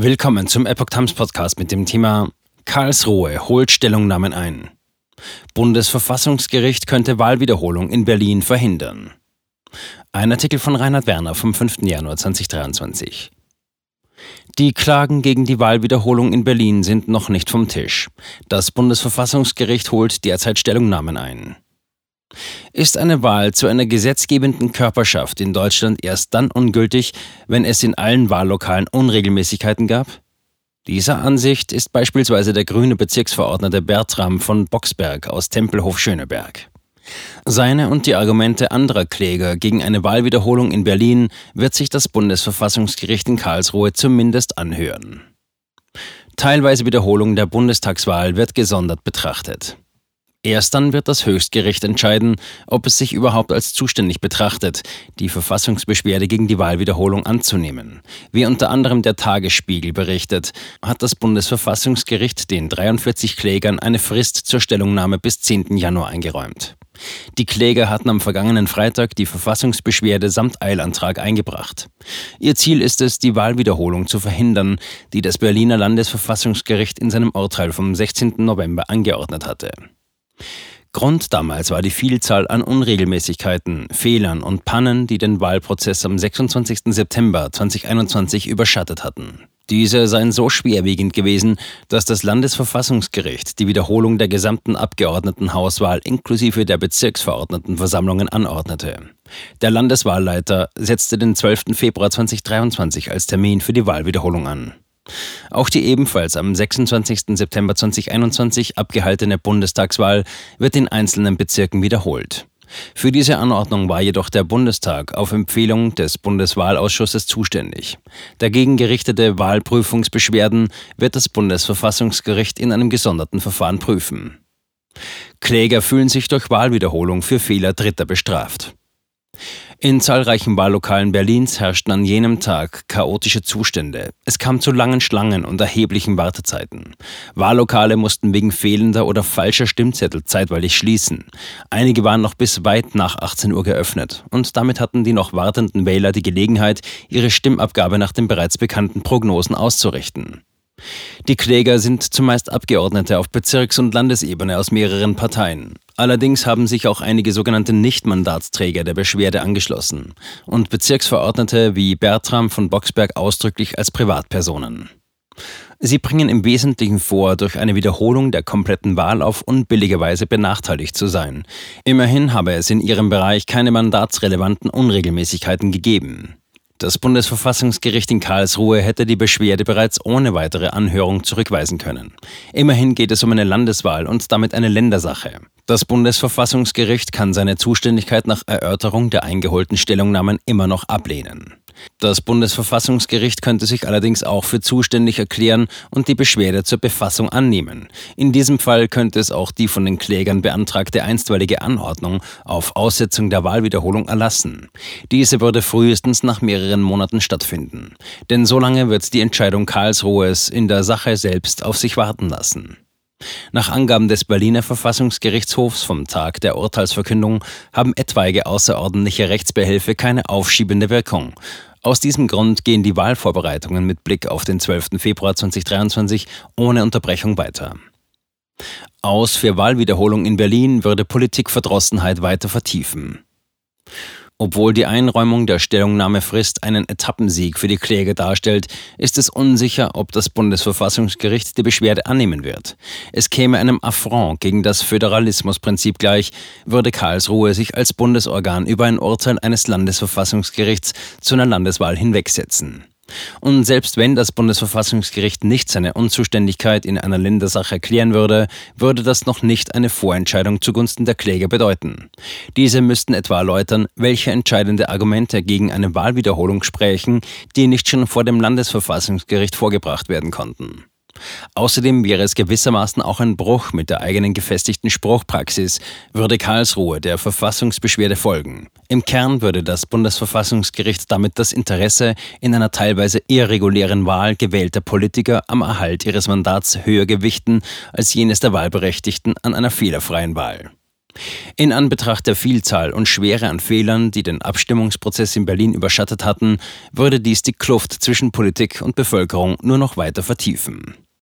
Willkommen zum Epoch Times Podcast mit dem Thema Karlsruhe holt Stellungnahmen ein. Bundesverfassungsgericht könnte Wahlwiederholung in Berlin verhindern. Ein Artikel von Reinhard Werner vom 5. Januar 2023. Die Klagen gegen die Wahlwiederholung in Berlin sind noch nicht vom Tisch. Das Bundesverfassungsgericht holt derzeit Stellungnahmen ein. Ist eine Wahl zu einer gesetzgebenden Körperschaft in Deutschland erst dann ungültig, wenn es in allen Wahllokalen Unregelmäßigkeiten gab? Dieser Ansicht ist beispielsweise der grüne Bezirksverordnete Bertram von Boxberg aus Tempelhof-Schöneberg. Seine und die Argumente anderer Kläger gegen eine Wahlwiederholung in Berlin wird sich das Bundesverfassungsgericht in Karlsruhe zumindest anhören. Teilweise Wiederholung der Bundestagswahl wird gesondert betrachtet. Erst dann wird das Höchstgericht entscheiden, ob es sich überhaupt als zuständig betrachtet, die Verfassungsbeschwerde gegen die Wahlwiederholung anzunehmen. Wie unter anderem der Tagesspiegel berichtet, hat das Bundesverfassungsgericht den 43 Klägern eine Frist zur Stellungnahme bis 10. Januar eingeräumt. Die Kläger hatten am vergangenen Freitag die Verfassungsbeschwerde samt Eilantrag eingebracht. Ihr Ziel ist es, die Wahlwiederholung zu verhindern, die das Berliner Landesverfassungsgericht in seinem Urteil vom 16. November angeordnet hatte. Grund damals war die Vielzahl an Unregelmäßigkeiten, Fehlern und Pannen, die den Wahlprozess am 26. September 2021 überschattet hatten. Diese seien so schwerwiegend gewesen, dass das Landesverfassungsgericht die Wiederholung der gesamten Abgeordnetenhauswahl inklusive der Bezirksverordnetenversammlungen anordnete. Der Landeswahlleiter setzte den 12. Februar 2023 als Termin für die Wahlwiederholung an. Auch die ebenfalls am 26. September 2021 abgehaltene Bundestagswahl wird in einzelnen Bezirken wiederholt. Für diese Anordnung war jedoch der Bundestag auf Empfehlung des Bundeswahlausschusses zuständig. Dagegen gerichtete Wahlprüfungsbeschwerden wird das Bundesverfassungsgericht in einem gesonderten Verfahren prüfen. Kläger fühlen sich durch Wahlwiederholung für Fehler Dritter bestraft. In zahlreichen Wahllokalen Berlins herrschten an jenem Tag chaotische Zustände. Es kam zu langen Schlangen und erheblichen Wartezeiten. Wahllokale mussten wegen fehlender oder falscher Stimmzettel zeitweilig schließen. Einige waren noch bis weit nach 18 Uhr geöffnet und damit hatten die noch wartenden Wähler die Gelegenheit, ihre Stimmabgabe nach den bereits bekannten Prognosen auszurichten. Die Kläger sind zumeist Abgeordnete auf Bezirks- und Landesebene aus mehreren Parteien. Allerdings haben sich auch einige sogenannte Nichtmandatsträger der Beschwerde angeschlossen und Bezirksverordnete wie Bertram von Boxberg ausdrücklich als Privatpersonen. Sie bringen im Wesentlichen vor, durch eine Wiederholung der kompletten Wahl auf unbillige Weise benachteiligt zu sein. Immerhin habe es in ihrem Bereich keine mandatsrelevanten Unregelmäßigkeiten gegeben. Das Bundesverfassungsgericht in Karlsruhe hätte die Beschwerde bereits ohne weitere Anhörung zurückweisen können. Immerhin geht es um eine Landeswahl und damit eine Ländersache. Das Bundesverfassungsgericht kann seine Zuständigkeit nach Erörterung der eingeholten Stellungnahmen immer noch ablehnen. Das Bundesverfassungsgericht könnte sich allerdings auch für zuständig erklären und die Beschwerde zur Befassung annehmen. In diesem Fall könnte es auch die von den Klägern beantragte einstweilige Anordnung auf Aussetzung der Wahlwiederholung erlassen. Diese würde frühestens nach mehreren Monaten stattfinden. Denn solange wird die Entscheidung Karlsruhes in der Sache selbst auf sich warten lassen. Nach Angaben des Berliner Verfassungsgerichtshofs vom Tag der Urteilsverkündung haben etwaige außerordentliche Rechtsbehelfe keine aufschiebende Wirkung. Aus diesem Grund gehen die Wahlvorbereitungen mit Blick auf den 12. Februar 2023 ohne Unterbrechung weiter. Aus für Wahlwiederholung in Berlin würde Politikverdrossenheit weiter vertiefen. Obwohl die Einräumung der Stellungnahmefrist einen Etappensieg für die Kläger darstellt, ist es unsicher, ob das Bundesverfassungsgericht die Beschwerde annehmen wird. Es käme einem Affront gegen das Föderalismusprinzip gleich, würde Karlsruhe sich als Bundesorgan über ein Urteil eines Landesverfassungsgerichts zu einer Landeswahl hinwegsetzen. Und selbst wenn das Bundesverfassungsgericht nicht seine Unzuständigkeit in einer Ländersache erklären würde, würde das noch nicht eine Vorentscheidung zugunsten der Kläger bedeuten. Diese müssten etwa erläutern, welche entscheidende Argumente gegen eine Wahlwiederholung sprechen, die nicht schon vor dem Landesverfassungsgericht vorgebracht werden konnten. Außerdem wäre es gewissermaßen auch ein Bruch mit der eigenen gefestigten Spruchpraxis, würde Karlsruhe der Verfassungsbeschwerde folgen. Im Kern würde das Bundesverfassungsgericht damit das Interesse in einer teilweise irregulären Wahl gewählter Politiker am Erhalt ihres Mandats höher gewichten als jenes der Wahlberechtigten an einer fehlerfreien Wahl. In Anbetracht der Vielzahl und Schwere an Fehlern, die den Abstimmungsprozess in Berlin überschattet hatten, würde dies die Kluft zwischen Politik und Bevölkerung nur noch weiter vertiefen.